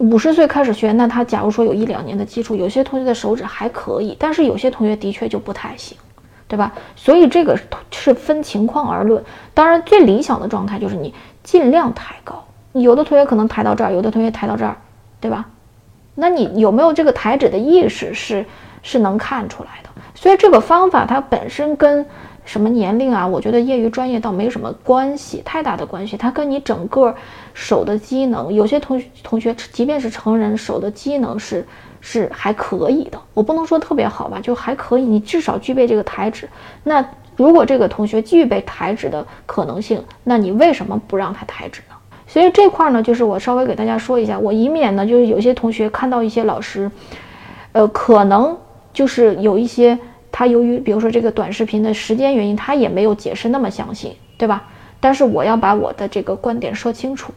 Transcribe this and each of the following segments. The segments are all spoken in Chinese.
五十岁开始学，那他假如说有一两年的基础，有些同学的手指还可以，但是有些同学的确就不太行，对吧？所以这个是分情况而论。当然，最理想的状态就是你尽量抬高。有的同学可能抬到这儿，有的同学抬到这儿，对吧？那你有没有这个抬指的意识，是是能看出来的。所以这个方法它本身跟。什么年龄啊？我觉得业余专业倒没什么关系，太大的关系。它跟你整个手的机能，有些同同学即便是成人，手的机能是是还可以的。我不能说特别好吧，就还可以。你至少具备这个抬指。那如果这个同学具备抬指的可能性，那你为什么不让他抬指呢？所以这块呢，就是我稍微给大家说一下，我以免呢，就是有些同学看到一些老师，呃，可能就是有一些。他由于比如说这个短视频的时间原因，他也没有解释那么详细，对吧？但是我要把我的这个观点说清楚，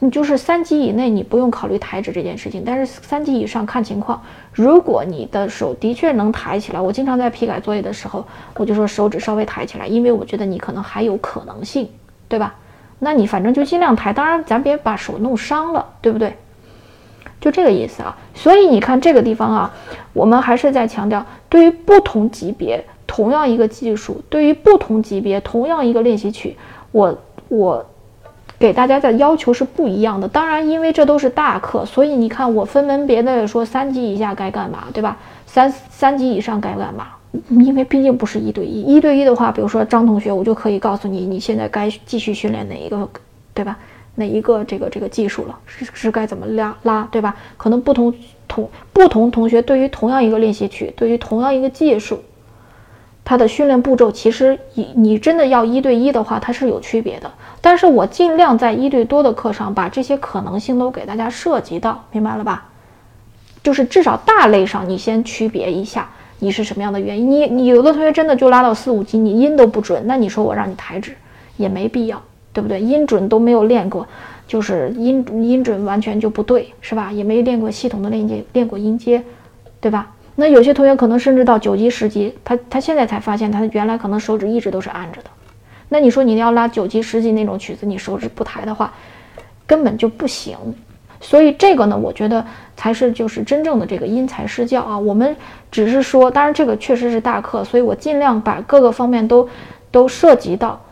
你就是三级以内你不用考虑抬指这件事情，但是三级以上看情况。如果你的手的确能抬起来，我经常在批改作业的时候，我就说手指稍微抬起来，因为我觉得你可能还有可能性，对吧？那你反正就尽量抬，当然咱别把手弄伤了，对不对？就这个意思啊，所以你看这个地方啊，我们还是在强调，对于不同级别同样一个技术，对于不同级别同样一个练习曲，我我给大家的要求是不一样的。当然，因为这都是大课，所以你看我分门别类的说，三级以下该干嘛，对吧？三三级以上该干嘛？因为毕竟不是一对一，一对一的话，比如说张同学，我就可以告诉你，你现在该继续训练哪一个，对吧？哪一个这个这个技术了是是该怎么拉拉对吧？可能不同同不同同学对于同样一个练习曲，对于同样一个技术，他的训练步骤其实你你真的要一对一的话，它是有区别的。但是我尽量在一对多的课上把这些可能性都给大家涉及到，明白了吧？就是至少大类上你先区别一下，你是什么样的原因？你你有的同学真的就拉到四五级，你音都不准，那你说我让你抬指也没必要。对不对？音准都没有练过，就是音音准完全就不对，是吧？也没练过系统的练阶，练过音阶，对吧？那有些同学可能甚至到九级、十级，他他现在才发现，他原来可能手指一直都是按着的。那你说你要拉九级、十级那种曲子，你手指不抬的话，根本就不行。所以这个呢，我觉得才是就是真正的这个因材施教啊。我们只是说，当然这个确实是大课，所以我尽量把各个方面都都涉及到。